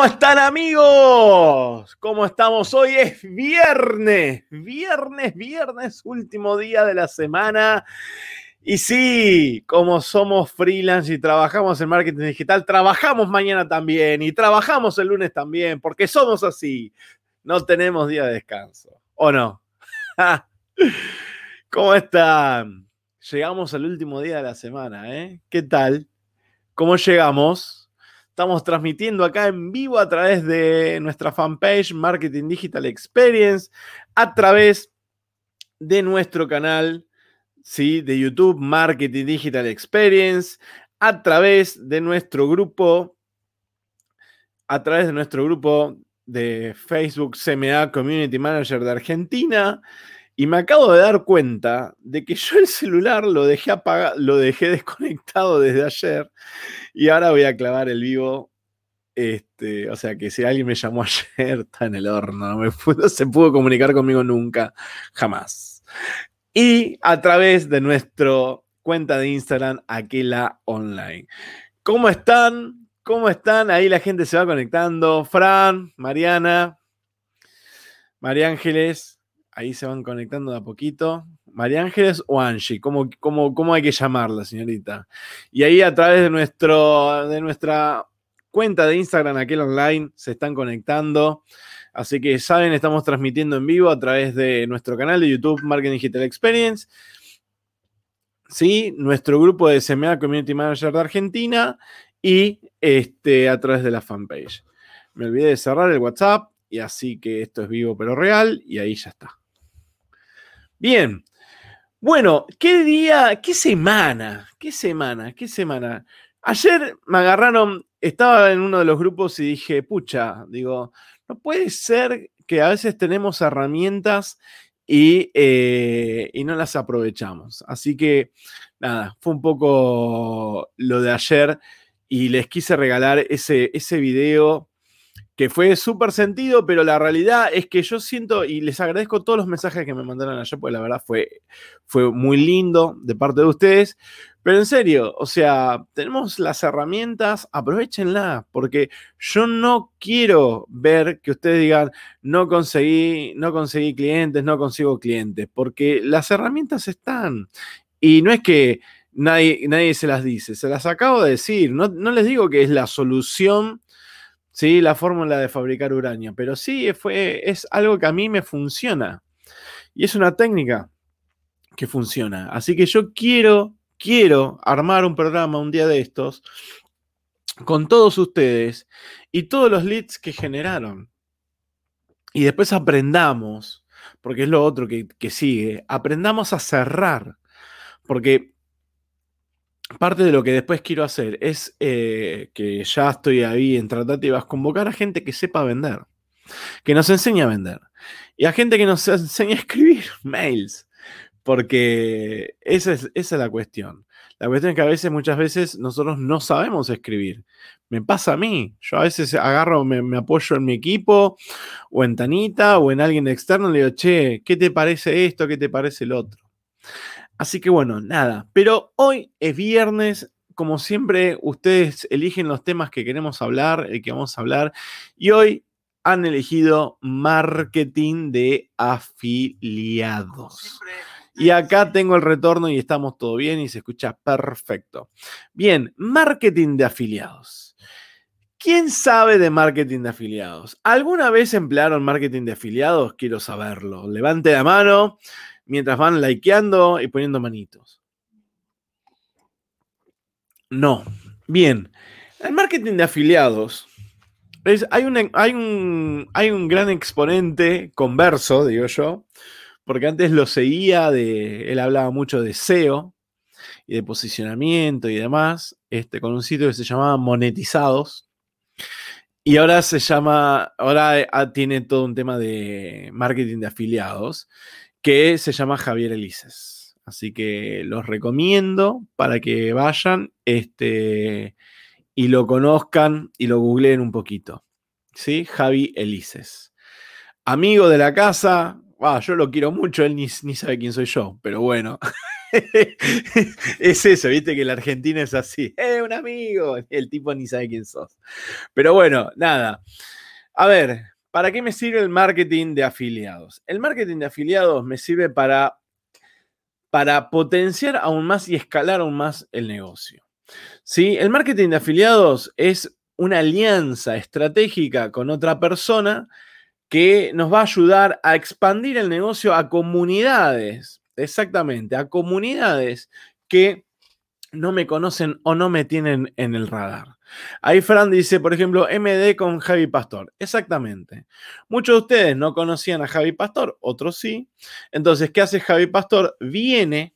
¿Cómo están amigos? ¿Cómo estamos? Hoy es viernes, viernes, viernes, último día de la semana. Y sí, como somos freelance y trabajamos en marketing digital, trabajamos mañana también y trabajamos el lunes también, porque somos así. No tenemos día de descanso. ¿O no? ¿Cómo están? Llegamos al último día de la semana, ¿eh? ¿Qué tal? ¿Cómo llegamos? Estamos transmitiendo acá en vivo a través de nuestra fanpage Marketing Digital Experience, a través de nuestro canal ¿sí? de YouTube Marketing Digital Experience, a través de nuestro grupo, a través de nuestro grupo de Facebook CMA Community Manager de Argentina. Y me acabo de dar cuenta de que yo el celular lo dejé apagado, lo dejé desconectado desde ayer y ahora voy a clavar el vivo. Este, o sea que si alguien me llamó ayer, está en el horno. No, me se pudo comunicar conmigo nunca, jamás. Y a través de nuestra cuenta de Instagram, Aquela Online. ¿Cómo están? ¿Cómo están? Ahí la gente se va conectando. Fran, Mariana, María Ángeles, ahí se van conectando de a poquito. María Ángeles o Angie, ¿cómo, cómo, hay que llamarla, señorita? Y ahí a través de, nuestro, de nuestra cuenta de Instagram, aquel online, se están conectando. Así que saben, estamos transmitiendo en vivo a través de nuestro canal de YouTube Marketing Digital Experience. Sí, nuestro grupo de SMA Community Manager de Argentina y este, a través de la fanpage. Me olvidé de cerrar el WhatsApp y así que esto es vivo pero real y ahí ya está. Bien, bueno, ¿qué día, qué semana? ¿Qué semana? ¿Qué semana? Ayer me agarraron, estaba en uno de los grupos y dije, pucha, digo, no puede ser que a veces tenemos herramientas y, eh, y no las aprovechamos. Así que, nada, fue un poco lo de ayer y les quise regalar ese, ese video que fue súper sentido, pero la realidad es que yo siento, y les agradezco todos los mensajes que me mandaron ayer, porque la verdad fue, fue muy lindo de parte de ustedes, pero en serio, o sea, tenemos las herramientas, aprovechenlas, porque yo no quiero ver que ustedes digan, no conseguí, no conseguí clientes, no consigo clientes, porque las herramientas están. Y no es que nadie, nadie se las dice, se las acabo de decir, no, no les digo que es la solución Sí, la fórmula de fabricar uranio, pero sí fue, es algo que a mí me funciona. Y es una técnica que funciona. Así que yo quiero, quiero armar un programa un día de estos con todos ustedes y todos los leads que generaron. Y después aprendamos, porque es lo otro que, que sigue, aprendamos a cerrar. Porque parte de lo que después quiero hacer es eh, que ya estoy ahí en tratativas, convocar a gente que sepa vender, que nos enseñe a vender y a gente que nos enseñe a escribir mails, porque esa es, esa es la cuestión. La cuestión es que a veces, muchas veces, nosotros no sabemos escribir. Me pasa a mí. Yo a veces agarro, me, me, apoyo en mi equipo, o en Tanita, o en alguien externo, y le digo, che, ¿qué te parece esto? ¿Qué te parece el otro? Así que bueno, nada. Pero hoy es viernes. Como siempre, ustedes eligen los temas que queremos hablar, el que vamos a hablar. Y hoy han elegido marketing de afiliados. Y acá tengo el retorno y estamos todo bien y se escucha perfecto. Bien, marketing de afiliados. ¿Quién sabe de marketing de afiliados? ¿Alguna vez emplearon marketing de afiliados? Quiero saberlo. Levante la mano mientras van likeando y poniendo manitos. No. Bien. El marketing de afiliados. hay, un, hay, un, hay un gran exponente converso, digo yo, porque antes lo seguía, de, él hablaba mucho de SEO y de posicionamiento y demás, este, con un sitio que se llamaba Monetizados. Y ahora se llama, ahora ah, tiene todo un tema de marketing de afiliados que se llama Javier Elises. Así que los recomiendo para que vayan este, y lo conozcan y lo googleen un poquito. ¿Sí? Javi Elises. Amigo de la casa, yo lo quiero mucho, él ni, ni sabe quién soy yo, pero bueno. es eso, viste que la Argentina es así. ¡Eh, un amigo! El tipo ni sabe quién sos. Pero bueno, nada. A ver, ¿para qué me sirve el marketing de afiliados? El marketing de afiliados me sirve para, para potenciar aún más y escalar aún más el negocio. ¿Sí? El marketing de afiliados es una alianza estratégica con otra persona que nos va a ayudar a expandir el negocio a comunidades, exactamente, a comunidades que no me conocen o no me tienen en el radar. Ahí Fran dice, por ejemplo, MD con Javi Pastor. Exactamente. Muchos de ustedes no conocían a Javi Pastor, otros sí. Entonces, ¿qué hace Javi Pastor? Viene,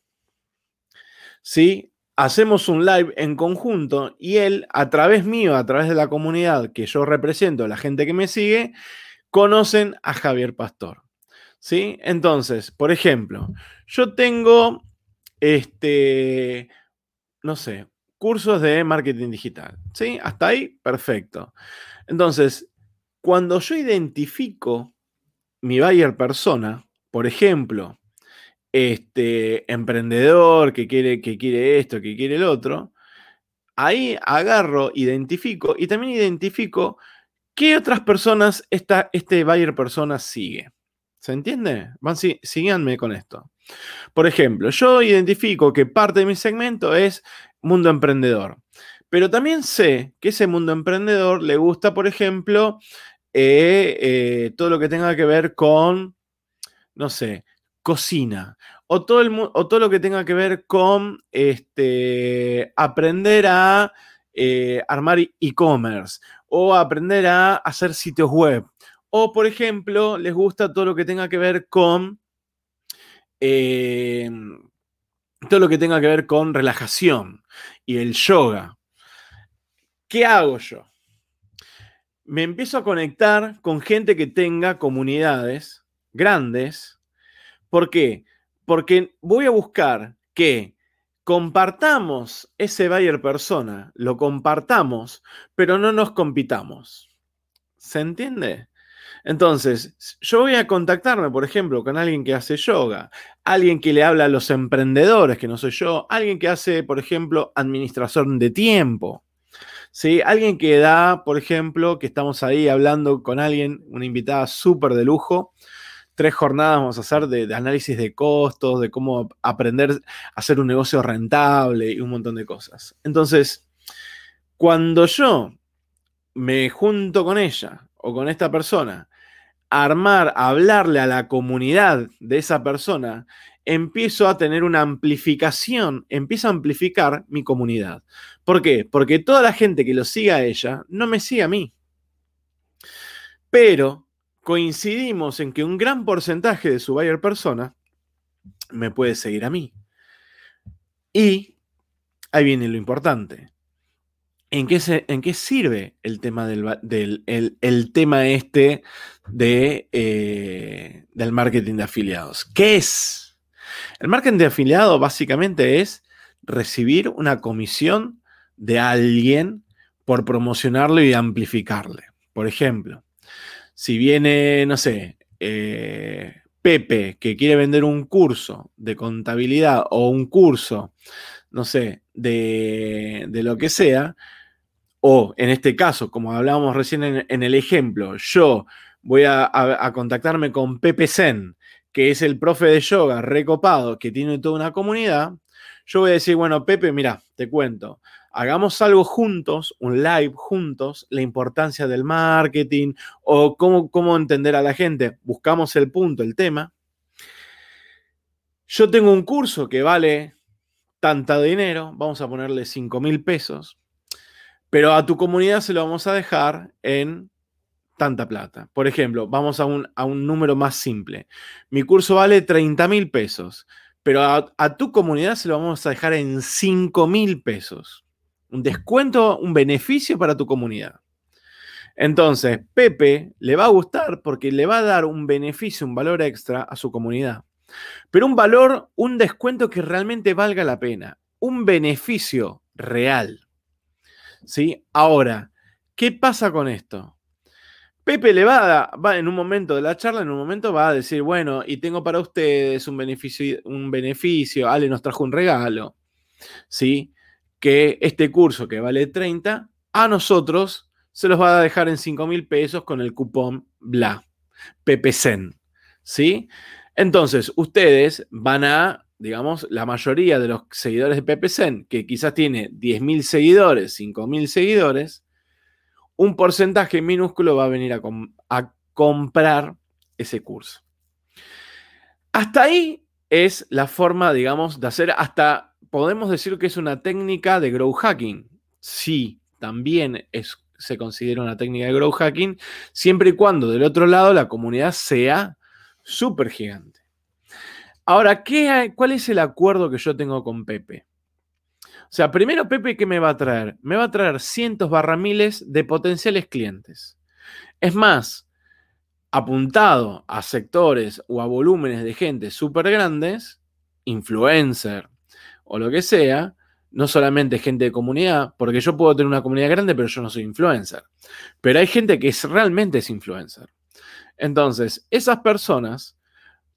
¿sí? Hacemos un live en conjunto y él, a través mío, a través de la comunidad que yo represento, la gente que me sigue, conocen a Javier Pastor. ¿Sí? Entonces, por ejemplo, yo tengo, este, no sé, cursos de marketing digital. ¿Sí? Hasta ahí, perfecto. Entonces, cuando yo identifico mi buyer persona, por ejemplo, este emprendedor que quiere, que quiere esto, que quiere el otro, ahí agarro, identifico y también identifico ¿Qué otras personas este buyer persona sigue? ¿Se entiende? Van, síganme con esto. Por ejemplo, yo identifico que parte de mi segmento es mundo emprendedor, pero también sé que ese mundo emprendedor le gusta, por ejemplo, eh, eh, todo lo que tenga que ver con, no sé, cocina, o todo, el, o todo lo que tenga que ver con este, aprender a eh, armar e-commerce, o aprender a hacer sitios web. O, por ejemplo, les gusta todo lo que tenga que ver con... Eh, todo lo que tenga que ver con relajación y el yoga. ¿Qué hago yo? Me empiezo a conectar con gente que tenga comunidades grandes. ¿Por qué? Porque voy a buscar que compartamos ese buyer persona, lo compartamos, pero no nos compitamos. ¿Se entiende? Entonces, yo voy a contactarme, por ejemplo, con alguien que hace yoga, alguien que le habla a los emprendedores, que no soy yo, alguien que hace, por ejemplo, administración de tiempo. ¿Sí? Alguien que da, por ejemplo, que estamos ahí hablando con alguien, una invitada súper de lujo, tres jornadas vamos a hacer de, análisis de costos, de cómo aprender a hacer un negocio rentable y un montón de cosas. Entonces, cuando yo me junto con ella o con esta persona, armar, hablarle a la comunidad de esa persona, empiezo a tener una amplificación, empiezo a amplificar mi comunidad. ¿Por qué? Porque toda la gente que lo siga a ella no me sigue a mí. Pero coincidimos en que un gran porcentaje de su buyer persona me puede seguir a mí. Y ahí viene lo importante. ¿En qué, en qué sirve el tema, del, el, tema este de, eh, del marketing de afiliados? ¿Qué es? El marketing de afiliado básicamente es recibir una comisión de alguien por promocionarlo y amplificarle. Por ejemplo, si viene, no sé, eh, Pepe que quiere vender un curso de contabilidad o un curso, no sé, de, lo que sea, o en este caso, como hablábamos recién en, el ejemplo, yo voy a, a, contactarme con Pepe Zen, que es el profe de yoga recopado, que tiene toda una comunidad, yo voy a decir, bueno, Pepe, mira, te cuento, hagamos algo juntos, un live juntos, la importancia del marketing o cómo, cómo entender a la gente. Buscamos el punto, el tema. Yo tengo un curso que vale tanta dinero, vamos a ponerle 5 mil pesos, pero a tu comunidad se lo vamos a dejar en tanta plata. Por ejemplo, vamos a un, a un número más simple. Mi curso vale 30 mil pesos, pero a, a, tu comunidad se lo vamos a dejar en 5 mil pesos un descuento, un beneficio para tu comunidad. Entonces, Pepe le va a gustar porque le va a dar un beneficio, un valor extra a su comunidad. Pero un valor, un descuento que realmente valga la pena, un beneficio real. ¿Sí? Ahora, ¿qué pasa con esto? Pepe le va, va en un momento de la charla, en un momento va a decir, bueno, y tengo para ustedes un beneficio, un beneficio, Ale nos trajo un regalo, ¿sí? Que este curso que vale 30, a nosotros se los va a dejar en 5 mil pesos con el cupón BLA, PPCEN, ¿sí? Entonces, ustedes van a, digamos, la mayoría de los seguidores de PPCEN, que quizás tiene 10.000 seguidores, 5.000 seguidores, un porcentaje minúsculo va a venir a, comprar ese curso. Hasta ahí es la forma, digamos, de hacer, hasta podemos decir que es una técnica de grow hacking. Sí, también se considera una técnica de grow hacking, siempre y cuando del otro lado la comunidad sea súper gigante. Ahora, ¿qué ¿cuál es el acuerdo que yo tengo con Pepe? O sea, primero Pepe, ¿qué me va a traer? Me va a traer cientos barra miles de potenciales clientes. Es más, apuntado a sectores o a volúmenes de gente súper grandes, influencer o lo que sea, no solamente gente de comunidad, porque yo puedo tener una comunidad grande, pero yo no soy influencer. Pero hay gente que es, realmente es influencer. Entonces, esas personas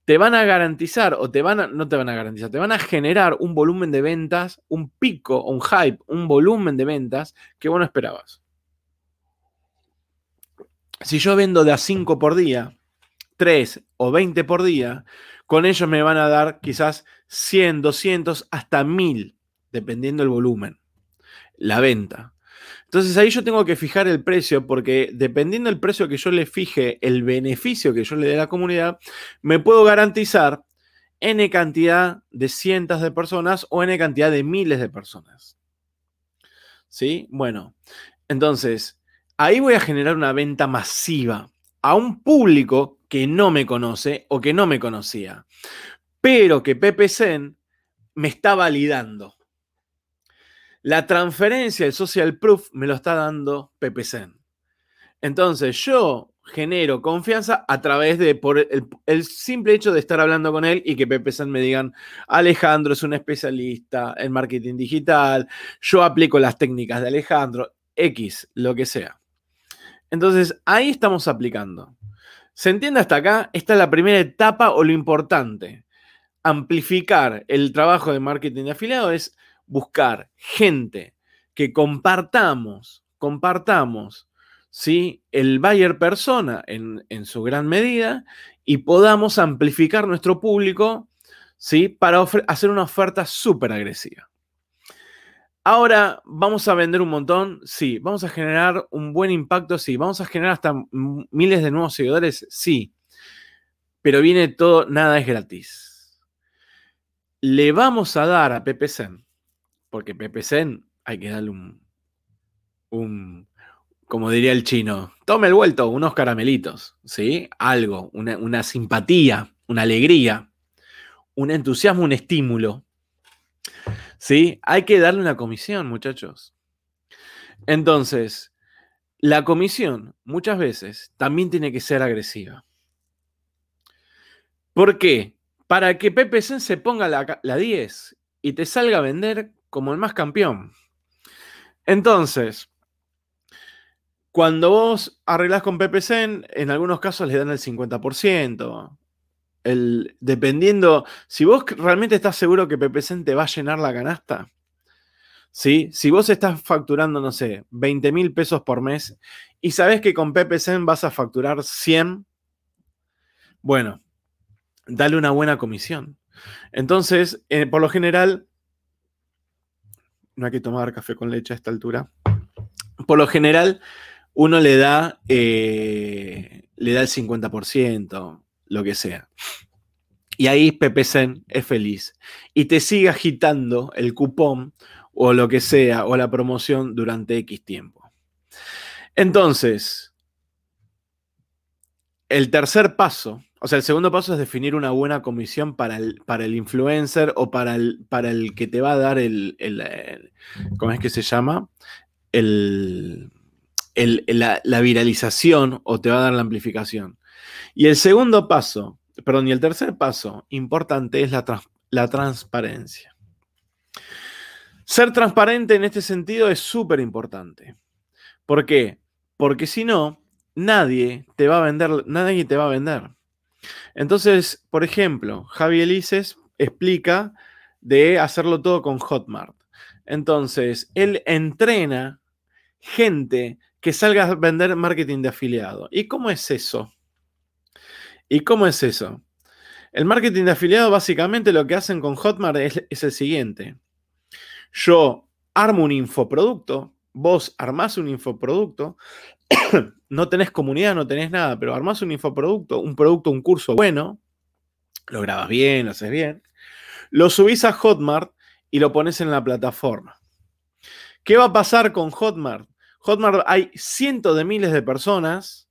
te van a garantizar o te van a, no te van a garantizar, te van a generar un volumen de ventas, un pico, un hype, un volumen de ventas que vos no esperabas. Si yo vendo de a 5 por día, 3 o 20 por día, con ellos me van a dar quizás 100, 200, hasta 1000, dependiendo el volumen, la venta. Entonces ahí yo tengo que fijar el precio porque dependiendo del precio que yo le fije, el beneficio que yo le dé a la comunidad, me puedo garantizar N cantidad de cientos de personas o N cantidad de miles de personas. ¿Sí? Bueno, entonces ahí voy a generar una venta masiva a un público que no me conoce o que no me conocía, pero que PPCen me está validando. La transferencia, el social proof, me lo está dando PPCen. Entonces yo genero confianza a través de por el, simple hecho de estar hablando con él y que PPCen me digan, Alejandro es un especialista en marketing digital, yo aplico las técnicas de Alejandro, X, lo que sea. Entonces ahí estamos aplicando. ¿Se entiende hasta acá? Esta es la primera etapa o lo importante. Amplificar el trabajo de marketing de afiliado es buscar gente que compartamos, compartamos, ¿sí? El buyer persona en, su gran medida y podamos amplificar nuestro público, ¿sí? Para hacer una oferta súper agresiva. Ahora, ¿vamos a vender un montón? Sí. ¿Vamos a generar un buen impacto? Sí. ¿Vamos a generar hasta miles de nuevos seguidores? Sí. Pero viene todo, nada es gratis. Le vamos a dar a PPCen porque PPC hay que darle un, un, como diría el chino, tome el vuelto, unos caramelitos, ¿sí? Algo, una, una simpatía, una alegría, un entusiasmo, un estímulo. ¿Sí? Hay que darle una comisión, muchachos. Entonces, la comisión muchas veces también tiene que ser agresiva. ¿Por qué? Para que PPC se ponga la 10 y te salga a vender como el más campeón. Entonces, cuando vos arreglás con PPC, en algunos casos le dan el 50%. El, dependiendo, si vos realmente estás seguro que PPC te va a llenar la canasta, ¿sí? si vos estás facturando, no sé, 20 mil pesos por mes y sabés que con PPC vas a facturar 100, bueno, dale una buena comisión. Entonces, eh, por lo general, no hay que tomar café con leche a esta altura. Por lo general, uno le da, eh, le da el 50%, lo que sea. Y ahí PPCen es feliz. Y te sigue agitando el cupón o lo que sea, o la promoción durante X tiempo. Entonces, el tercer paso o sea, el segundo paso es definir una buena comisión para el, para el influencer o para el, para el que te va a dar el, ¿cómo es que se llama? El, la, la, viralización o te va a dar la amplificación. Y el segundo paso, perdón, y el tercer paso importante es la, la transparencia. Ser transparente en este sentido es súper importante. ¿Por qué? Porque si no, nadie te va a vender, nadie te va a vender. Entonces, por ejemplo, Javi Elises explica de hacerlo todo con Hotmart. Entonces, él entrena gente que salga a vender marketing de afiliado. ¿Y cómo es eso? ¿Y cómo es eso? El marketing de afiliado básicamente lo que hacen con Hotmart es, es el siguiente. Yo armo un infoproducto, vos armás un infoproducto, no tenés comunidad, no tenés nada, pero armás un infoproducto, un producto, un curso bueno, lo grabas bien, lo haces bien, lo subís a Hotmart y lo pones en la plataforma. ¿Qué va a pasar con Hotmart? Hotmart hay cientos de miles de personas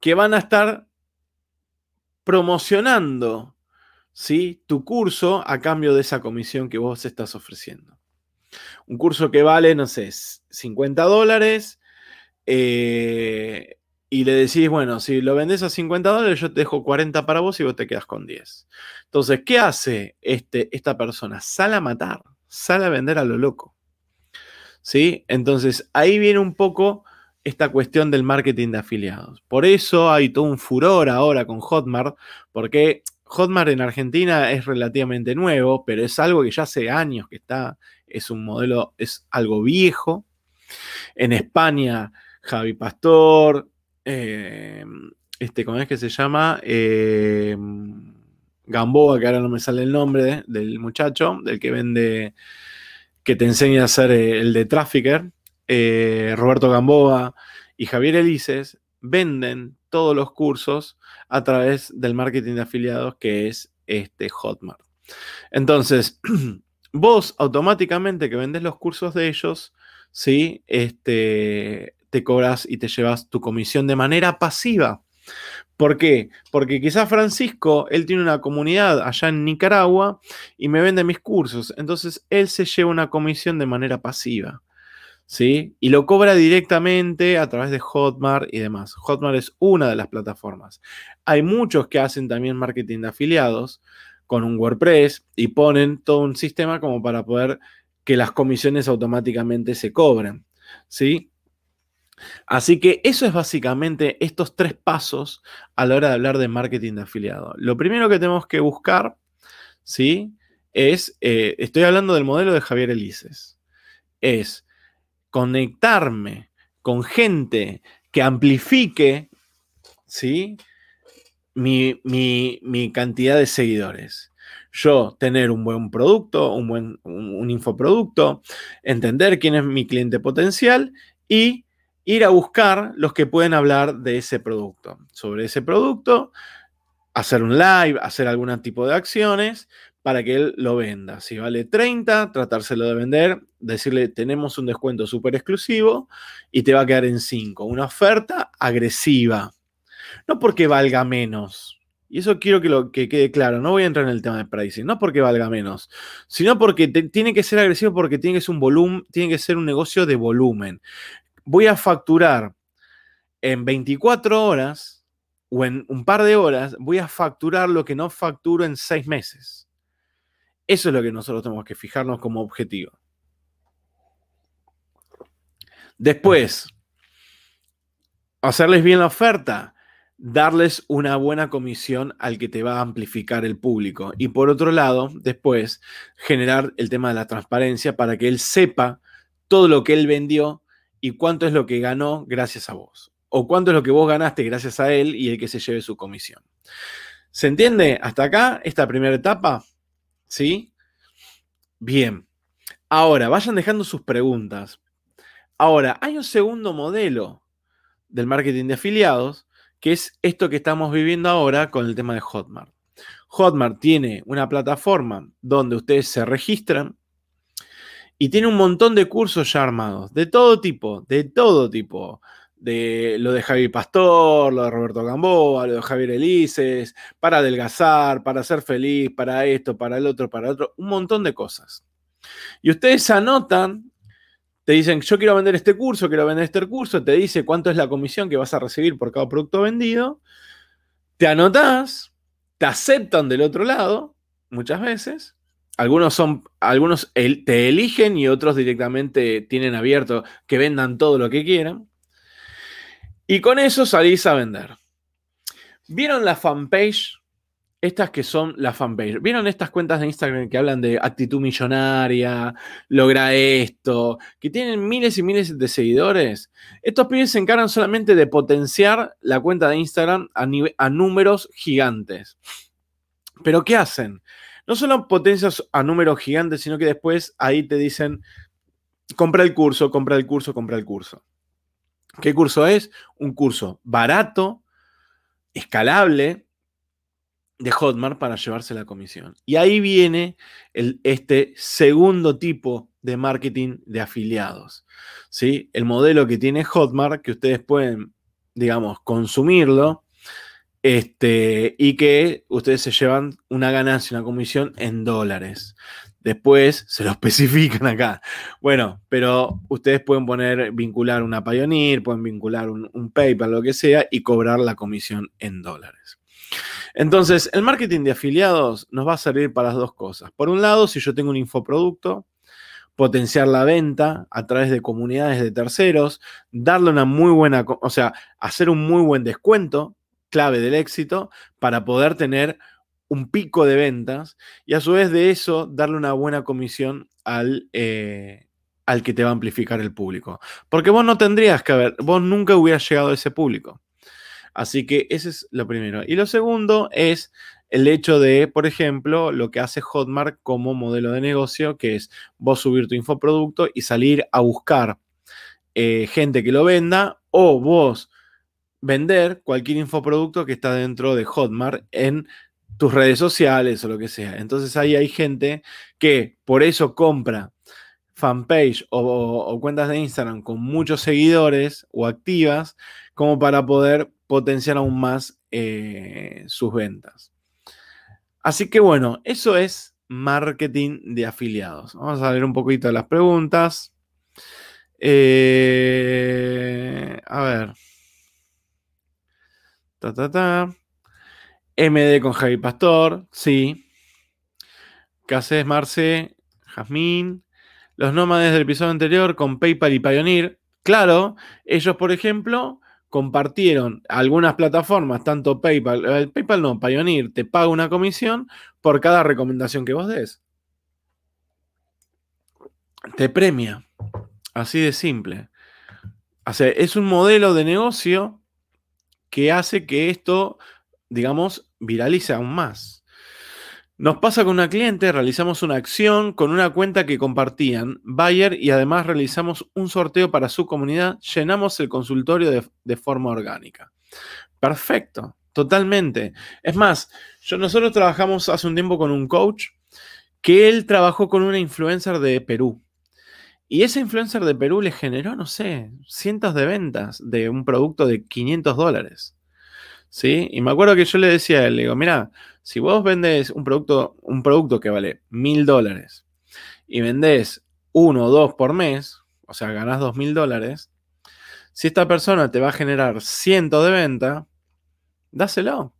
que van a estar promocionando ¿sí? tu curso a cambio de esa comisión que vos estás ofreciendo. Un curso que vale, no sé, 50 dólares. Eh, y le decís, bueno, si lo vendes a 50 dólares, yo te dejo 40 para vos y vos te quedas con 10. Entonces, ¿qué hace este, esta persona? Sale a matar, sale a vender a lo loco. ¿Sí? Entonces, ahí viene un poco esta cuestión del marketing de afiliados. Por eso hay todo un furor ahora con Hotmart, porque Hotmart en Argentina es relativamente nuevo, pero es algo que ya hace años que está, es un modelo, es algo viejo. En España, Javi Pastor, eh, este, ¿cómo es que se llama? Eh, Gamboa, que ahora no me sale el nombre del muchacho, del que vende, que te enseña a hacer eh, el de Trafficker, Roberto Gamboa y Javier Elises, venden todos los cursos a través del marketing de afiliados que es este Hotmart. Entonces, vos automáticamente que vendes los cursos de ellos, ¿sí? Este, te cobras y te llevas tu comisión de manera pasiva. ¿Por qué? Porque quizás Francisco, él tiene una comunidad allá en Nicaragua y me vende mis cursos. Entonces, él se lleva una comisión de manera pasiva. ¿Sí? Y lo cobra directamente a través de Hotmart y demás. Hotmart es una de las plataformas. Hay muchos que hacen también marketing de afiliados con un WordPress y ponen todo un sistema como para poder que las comisiones automáticamente se cobren. ¿Sí? Así que eso es básicamente estos tres pasos a la hora de hablar de marketing de afiliado. Lo primero que tenemos que buscar, ¿sí? Es, eh, estoy hablando del modelo de Javier Elises, es conectarme con gente que amplifique, ¿sí? Mi, mi, cantidad de seguidores yo tener un buen producto, un buen un, infoproducto, entender quién es mi cliente potencial y ir a buscar los que pueden hablar de ese producto. Sobre ese producto, hacer un live, hacer algún tipo de acciones para que él lo venda. Si vale 30, tratárselo de vender, decirle tenemos un descuento súper exclusivo y te va a quedar en 5. Una oferta agresiva. No porque valga menos. Y eso quiero que, lo, que quede claro. No voy a entrar en el tema de pricing. No porque valga menos, sino porque tiene que ser agresivo porque tiene que ser un volumen, tiene que ser un negocio de volumen voy a facturar en 24 horas o en un par de horas, voy a facturar lo que no facturo en seis meses. Eso es lo que nosotros tenemos que fijarnos como objetivo. Después, hacerles bien la oferta, darles una buena comisión al que te va a amplificar el público. Y por otro lado, después, generar el tema de la transparencia para que él sepa todo lo que él vendió y cuánto es lo que ganó gracias a vos. O cuánto es lo que vos ganaste gracias a él y el que se lleve su comisión. ¿Se entiende hasta acá esta primera etapa? ¿Sí? Bien. Ahora, vayan dejando sus preguntas. Ahora, hay un segundo modelo del marketing de afiliados, que es esto que estamos viviendo ahora con el tema de Hotmart. Hotmart tiene una plataforma donde ustedes se registran, y tiene un montón de cursos ya armados, de todo tipo, de todo tipo. De lo de Javi Pastor, lo de Roberto Gamboa, lo de Javier Elises, para adelgazar, para ser feliz, para esto, para el otro, para el otro, un montón de cosas. Y ustedes anotan, te dicen, yo quiero vender este curso, quiero vender este curso, te dice cuánto es la comisión que vas a recibir por cada producto vendido, te anotas, te aceptan del otro lado, muchas veces, algunos son, algunos te eligen y otros directamente tienen abierto que vendan todo lo que quieran. Y con eso salís a vender. ¿Vieron la fanpage? Estas que son la fanpage. ¿Vieron estas cuentas de Instagram que hablan de actitud millonaria, logra esto, que tienen miles y miles de seguidores? Estos pibes se encargan solamente de potenciar la cuenta de Instagram a, a números gigantes. Pero ¿qué hacen? No solo potencias a números gigantes, sino que después ahí te dicen, compra el curso, compra el curso, compra el curso. ¿Qué curso es? Un curso barato, escalable de Hotmart para llevarse la comisión. Y ahí viene este segundo tipo de marketing de afiliados. ¿sí? El modelo que tiene Hotmart, que ustedes pueden, digamos, consumirlo este, y que ustedes se llevan una ganancia, una comisión en dólares. Después se lo especifican acá. Bueno, pero ustedes pueden poner, vincular una Pioneer, pueden vincular un, PayPal, lo que sea, y cobrar la comisión en dólares. Entonces, el marketing de afiliados nos va a servir para las dos cosas. Por un lado, si yo tengo un infoproducto, potenciar la venta a través de comunidades de terceros, darle una muy buena, o sea, hacer un muy buen descuento, clave del éxito, para poder tener un pico de ventas y a su vez de eso darle una buena comisión al, eh, al que te va a amplificar el público. Porque vos no tendrías que haber, vos nunca hubieras llegado a ese público. Así que ese es lo primero. Y lo segundo es el hecho de, por ejemplo, lo que hace Hotmart como modelo de negocio, que es vos subir tu infoproducto y salir a buscar eh, gente que lo venda o vos vender cualquier infoproducto que está dentro de Hotmart en tus redes sociales o lo que sea. Entonces ahí hay gente que por eso compra fanpage o, cuentas de Instagram con muchos seguidores o activas como para poder potenciar aún más eh, sus ventas. Así que bueno, eso es marketing de afiliados. Vamos a ver un poquito las preguntas. Eh, a ver. Ta, ta, ta. MD con Javi Pastor, sí. Casés Marce, Jazmín. Los nómades del episodio anterior con PayPal y Pioneer. Claro, ellos, por ejemplo, compartieron algunas plataformas, tanto PayPal, eh, PayPal no, Pioneer te paga una comisión por cada recomendación que vos des. Te premia. Así de simple. Es un modelo de negocio que hace que esto digamos, viralice aún más. Nos pasa con una cliente, realizamos una acción con una cuenta que compartían Bayer y además realizamos un sorteo para su comunidad, llenamos el consultorio de, forma orgánica. Perfecto, totalmente. Es más, yo, nosotros trabajamos hace un tiempo con un coach que él trabajó con una influencer de Perú. Y ese influencer de Perú le generó, no sé, cientos de ventas de un producto de 500 dólares. ¿sí? Y me acuerdo que yo le decía le digo, mira, si vos vendes un producto, un producto que vale mil dólares y vendés uno o dos por mes, o sea, ganás dos mil dólares, si esta persona te va a generar cientos de venta, dáselo.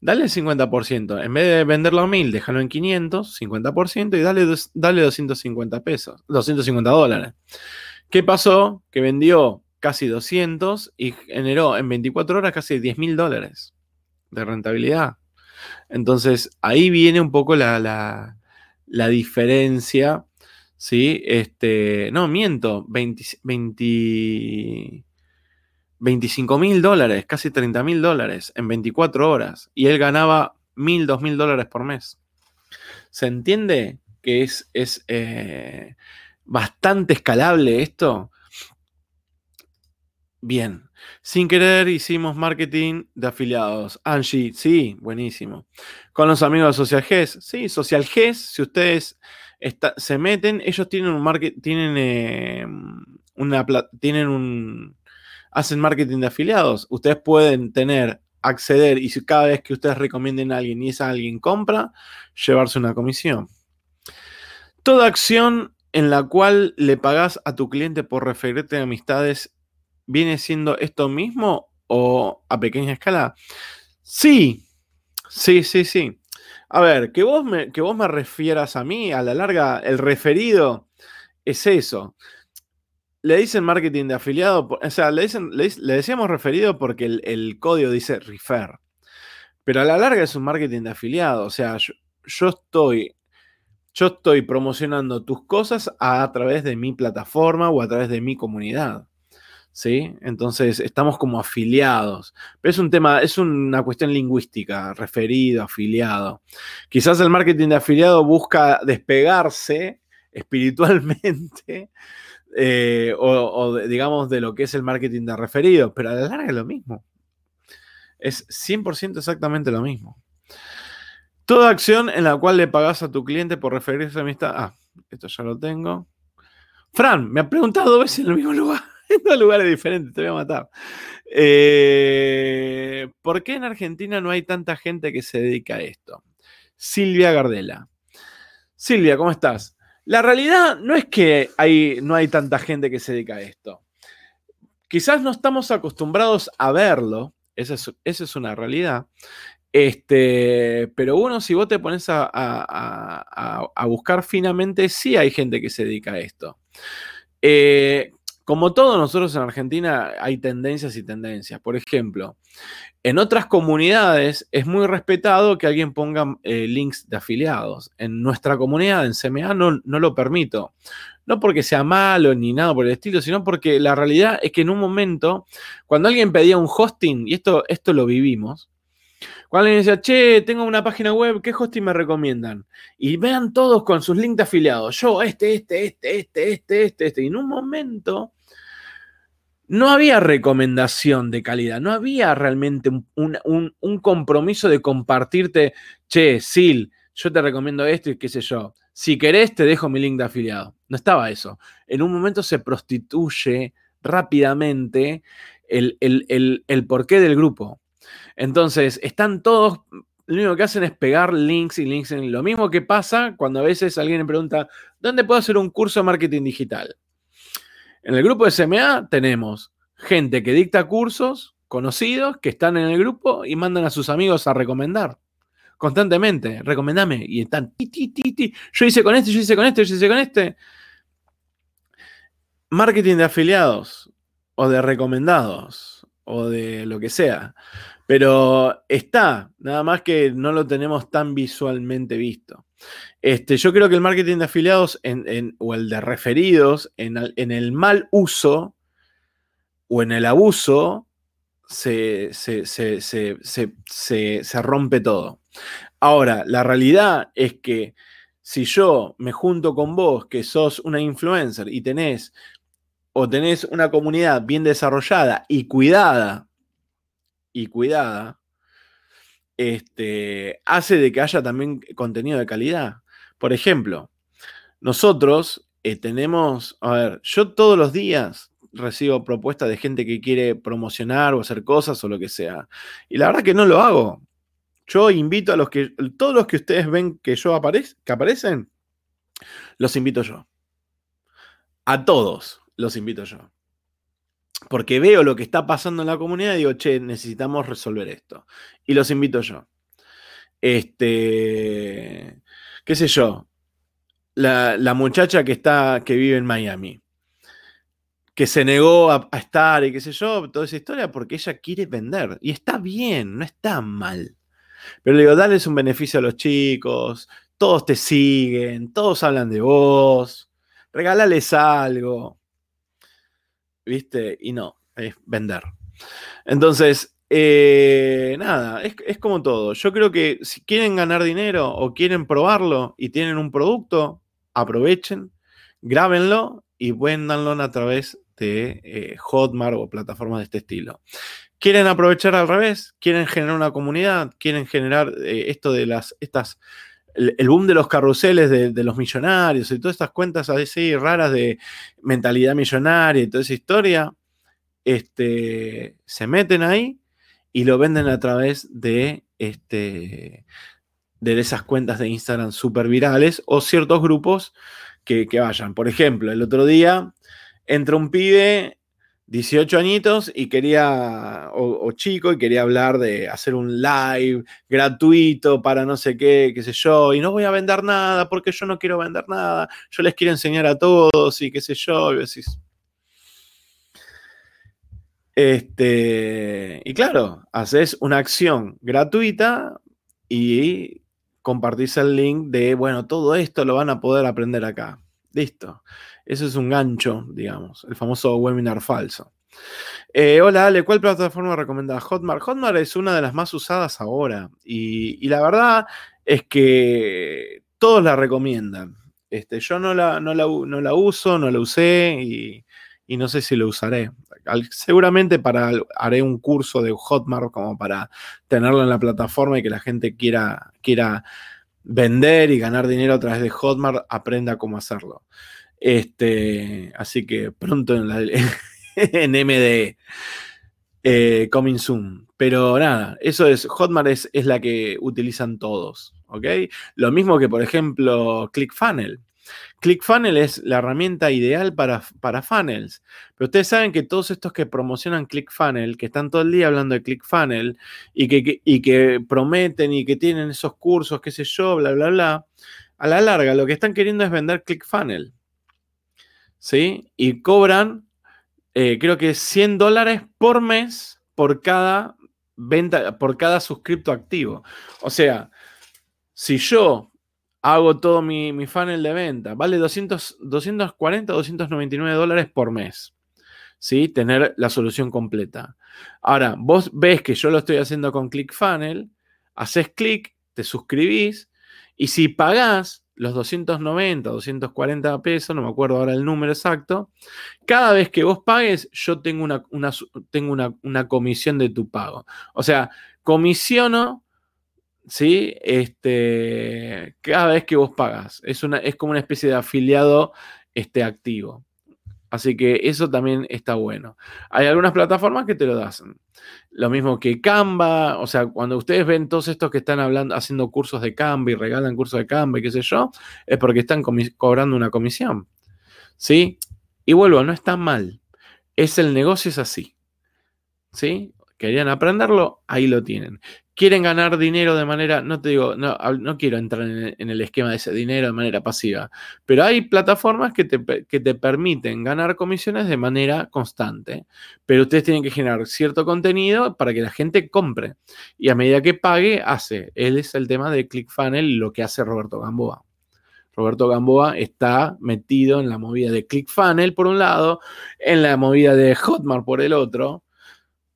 Dale el 50%. En vez de venderlo a 1000, déjalo en 500, 50% y dale, dale 250 pesos, 250 dólares. ¿Qué pasó? Que vendió casi 200 y generó en 24 horas casi 10 mil dólares de rentabilidad. Entonces, ahí viene un poco la, diferencia, ¿sí? Este, no, miento, 20, 25 mil dólares, casi 30 mil dólares en 24 horas. Y él ganaba mil, dos mil dólares por mes. ¿Se entiende que es, es eh, bastante escalable esto? Bien. Sin querer hicimos marketing de afiliados. Angie, sí, buenísimo. Con los amigos de Social GES, sí, Social GES, si ustedes se meten, ellos tienen un marketing, tienen eh, una tienen un hacen marketing de afiliados. Ustedes pueden tener, acceder y si cada vez que ustedes recomienden a alguien y esa alguien compra, llevarse una comisión. Toda acción en la cual le pagas a tu cliente por referirte a amistades viene siendo esto mismo o a pequeña escala? Sí, sí, sí, sí. A ver, que vos me, que vos me refieras a mí, a la larga, el referido es eso. Le dicen marketing de afiliado, o sea, le, dicen, le, decíamos referido porque el, código dice refer. Pero a la larga es un marketing de afiliado. O sea, yo, estoy. Yo estoy promocionando tus cosas a, través de mi plataforma o a través de mi comunidad. ¿Sí? Entonces estamos como afiliados. Pero es un tema, es una cuestión lingüística, referido, afiliado. Quizás el marketing de afiliado busca despegarse espiritualmente eh, o, digamos de lo que es el marketing de referidos, pero a la larga es lo mismo. Es 100% exactamente lo mismo. Toda acción en la cual le pagas a tu cliente por referirse a amistad. Ah, esto ya lo tengo. Fran, me ha preguntado dos veces en el mismo lugar. En dos lugares diferentes, te voy a matar. Eh, ¿Por qué en Argentina no hay tanta gente que se dedica a esto? Silvia Gardela. Silvia, ¿cómo estás? La realidad no es que hay, no hay tanta gente que se dedica a esto. Quizás no estamos acostumbrados a verlo, esa es, una realidad. Este, pero uno, si vos te pones a, a, buscar finamente, sí hay gente que se dedica a esto. Eh, como todos nosotros en Argentina hay tendencias y tendencias. Por ejemplo, en otras comunidades es muy respetado que alguien ponga eh, links de afiliados. En nuestra comunidad, en CMA, no, no lo permito. No porque sea malo ni nada por el estilo, sino porque la realidad es que en un momento, cuando alguien pedía un hosting, y esto, esto lo vivimos, cuando alguien decía, che, tengo una página web, ¿qué hosting me recomiendan? Y vean todos con sus links de afiliados. Yo, este, este, este, este, este, este, este. Y en un momento no había recomendación de calidad, no había realmente un, compromiso de compartirte, che, Sil, yo te recomiendo esto y qué sé yo. Si querés, te dejo mi link de afiliado. No estaba eso. En un momento se prostituye rápidamente el, el porqué del grupo. Entonces, están todos lo único que hacen es pegar links y links en lo mismo que pasa cuando a veces alguien me pregunta, ¿dónde puedo hacer un curso de marketing digital? En el grupo de SMA tenemos gente que dicta cursos conocidos que están en el grupo y mandan a sus amigos a recomendar constantemente. Recomendame. Y están, yo hice con este, yo hice con este, yo hice con este. Marketing de afiliados o de recomendados o de lo que sea. Pero está, nada más que no lo tenemos tan visualmente visto. Este, yo creo que el marketing de afiliados o el de referidos, en, el mal uso o en el abuso, se, se, rompe todo. Ahora, la realidad es que si yo me junto con vos, que sos una influencer y tenés o tenés una comunidad bien desarrollada y cuidada, y cuidada, este, hace de que haya también contenido de calidad. Por ejemplo, nosotros eh, tenemos, a ver, yo todos los días recibo propuestas de gente que quiere promocionar o hacer cosas o lo que sea. Y la verdad que no lo hago. Yo invito a los que, todos los que ustedes ven que yo que aparecen, los invito yo. A todos los invito yo porque veo lo que está pasando en la comunidad y digo, che, necesitamos resolver esto. Y los invito yo. Este, qué sé yo, la, muchacha que está, que vive en Miami, que se negó a, estar y qué sé yo, toda esa historia, porque ella quiere vender. Y está bien, no está mal. Pero le digo, dales un beneficio a los chicos, todos te siguen, todos hablan de vos, regálales algo. ¿Viste? Y no, es vender. Entonces, eh, nada, es, como todo. Yo creo que si quieren ganar dinero o quieren probarlo y tienen un producto, aprovechen, grábenlo y véndanlo a través de eh, Hotmart o plataformas de este estilo. ¿Quieren aprovechar al revés? ¿Quieren generar una comunidad? ¿Quieren generar eh, esto de las, estas el, boom de los carruseles de, los millonarios y todas estas cuentas así raras de mentalidad millonaria y toda esa historia, este, se meten ahí y lo venden a través de, este, de esas cuentas de Instagram súper virales o ciertos grupos que, que, vayan. Por ejemplo, el otro día entra un pibe 18 añitos y quería, o, chico, y quería hablar de hacer un live gratuito para no sé qué, qué sé yo, y no voy a vender nada porque yo no quiero vender nada, yo les quiero enseñar a todos y qué sé yo, y decís, Este, y claro, haces una acción gratuita y compartís el link de, bueno, todo esto lo van a poder aprender acá. Listo. Eso es un gancho, digamos, el famoso webinar falso. Eh, hola Ale, ¿cuál plataforma recomendada? Hotmart. Hotmart es una de las más usadas ahora y, la verdad es que todos la recomiendan. Este, yo no la, no, la, uso, no la usé y, no sé si lo usaré. seguramente para, haré un curso de Hotmart como para tenerlo en la plataforma y que la gente quiera, quiera vender y ganar dinero a través de Hotmart, aprenda cómo hacerlo. Este, así que pronto en, la, MDE. Eh, coming soon. Pero nada, eso es, Hotmart es, es, la que utilizan todos, ¿ok? Lo mismo que, por ejemplo, ClickFunnels. ClickFunnels es la herramienta ideal para, para funnels. Pero ustedes saben que todos estos que promocionan ClickFunnels, que están todo el día hablando de ClickFunnels y que, y que prometen y que tienen esos cursos, qué sé yo, bla, bla, bla, a la larga lo que están queriendo es vender ClickFunnels. ¿Sí? Y cobran, eh, creo que 100 dólares por mes por cada venta, por cada suscripto activo. O sea, si yo hago todo mi, funnel de venta. Vale 200, 240, 299 dólares por mes. ¿Sí? Tener la solución completa. Ahora, vos ves que yo lo estoy haciendo con ClickFunnel, haces clic, te suscribís y si pagás los 290, 240 pesos, no me acuerdo ahora el número exacto, cada vez que vos pagues, yo tengo una, tengo una, una comisión de tu pago. O sea, comisiono ¿sí? Este, cada vez que vos pagas. Es, una, es como una especie de afiliado este, activo. Así que eso también está bueno. Hay algunas plataformas que te lo dan. Lo mismo que Canva, o sea, cuando ustedes ven todos estos que están hablando, haciendo cursos de Canva y regalan cursos de Canva y qué sé yo, es porque están cobrando una comisión. ¿Sí? Y vuelvo, no está mal. Es el negocio, es así. ¿Sí? Querían aprenderlo, ahí lo tienen quieren ganar dinero de manera, no te digo, no, no quiero entrar en, el esquema de ese dinero de manera pasiva, pero hay plataformas que te, que te, permiten ganar comisiones de manera constante, pero ustedes tienen que generar cierto contenido para que la gente compre y a medida que pague, hace. Él es el tema de ClickFunnels, lo que hace Roberto Gamboa. Roberto Gamboa está metido en la movida de ClickFunnels por un lado, en la movida de Hotmart por el otro,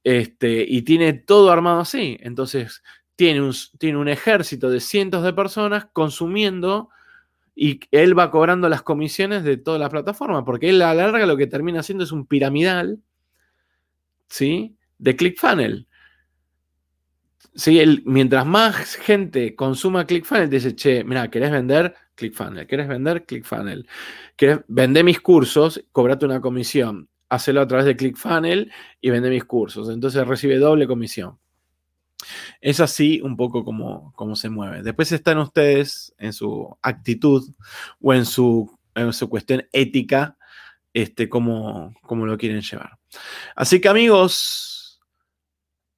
este, y tiene todo armado así. Entonces, tiene un, tiene un ejército de cientos de personas consumiendo y él va cobrando las comisiones de toda la plataforma, porque él a la larga lo que termina haciendo es un piramidal, ¿sí? De ClickFunnels. ¿Sí? mientras más gente consuma ClickFunnels, dice, che, mira, ¿querés vender? ClickFunnels. ¿Querés vender? ClickFunnels. ¿Querés vender mis cursos? Cobrate una comisión hacerlo a través de ClickFunnels y vende mis cursos. Entonces recibe doble comisión. Es así un poco como, como se mueve. Después están ustedes en su actitud o en su, en su cuestión ética, este, cómo, cómo lo quieren llevar. Así que amigos,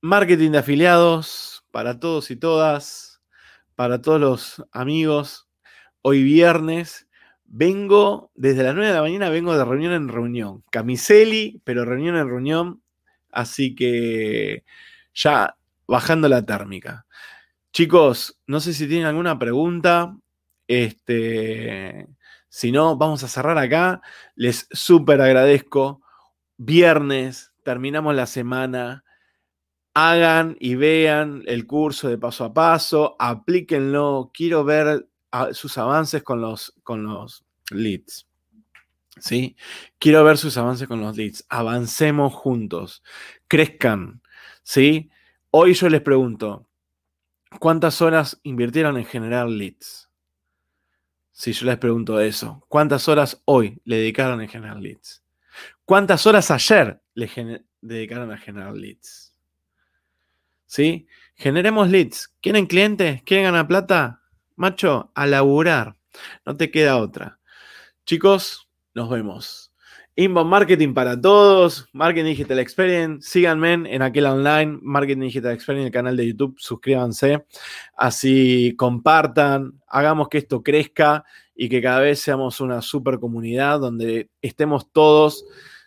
marketing de afiliados para todos y todas, para todos los amigos, hoy viernes Vengo, desde las 9 de la mañana vengo de reunión en reunión. Camiseli, pero reunión en reunión. Así que ya bajando la térmica. Chicos, no sé si tienen alguna pregunta. Este, si no, vamos a cerrar acá. Les súper agradezco. Viernes, terminamos la semana. Hagan y vean el curso de paso a paso. Aplíquenlo. Quiero ver sus avances con los, con los leads. ¿Sí? Quiero ver sus avances con los leads. Avancemos juntos. Crezcan. ¿Sí? Hoy yo les pregunto, ¿cuántas horas invirtieron en generar leads? Si yo les pregunto eso, ¿cuántas horas hoy le dedicaron en generar leads? ¿Cuántas horas ayer le dedicaron a generar leads? ¿Sí? Generemos leads. ¿Quieren clientes? ¿Quieren ganar plata? Macho, a laburar. No te queda otra. Chicos, nos vemos. Inbound Marketing para todos, Marketing Digital Experience, síganme en aquel online, Marketing Digital Experience, el canal de YouTube, suscríbanse, así compartan, hagamos que esto crezca y que cada vez seamos una super comunidad donde estemos todos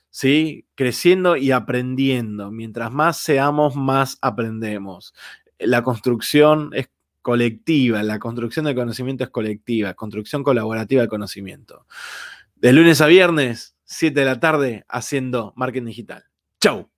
¿sí? Creciendo y aprendiendo. Mientras más seamos, más aprendemos. La construcción es colectiva, la construcción del conocimiento es colectiva, construcción colaborativa del conocimiento. De lunes a viernes, 7 de la tarde, haciendo marketing digital. ¡Chau!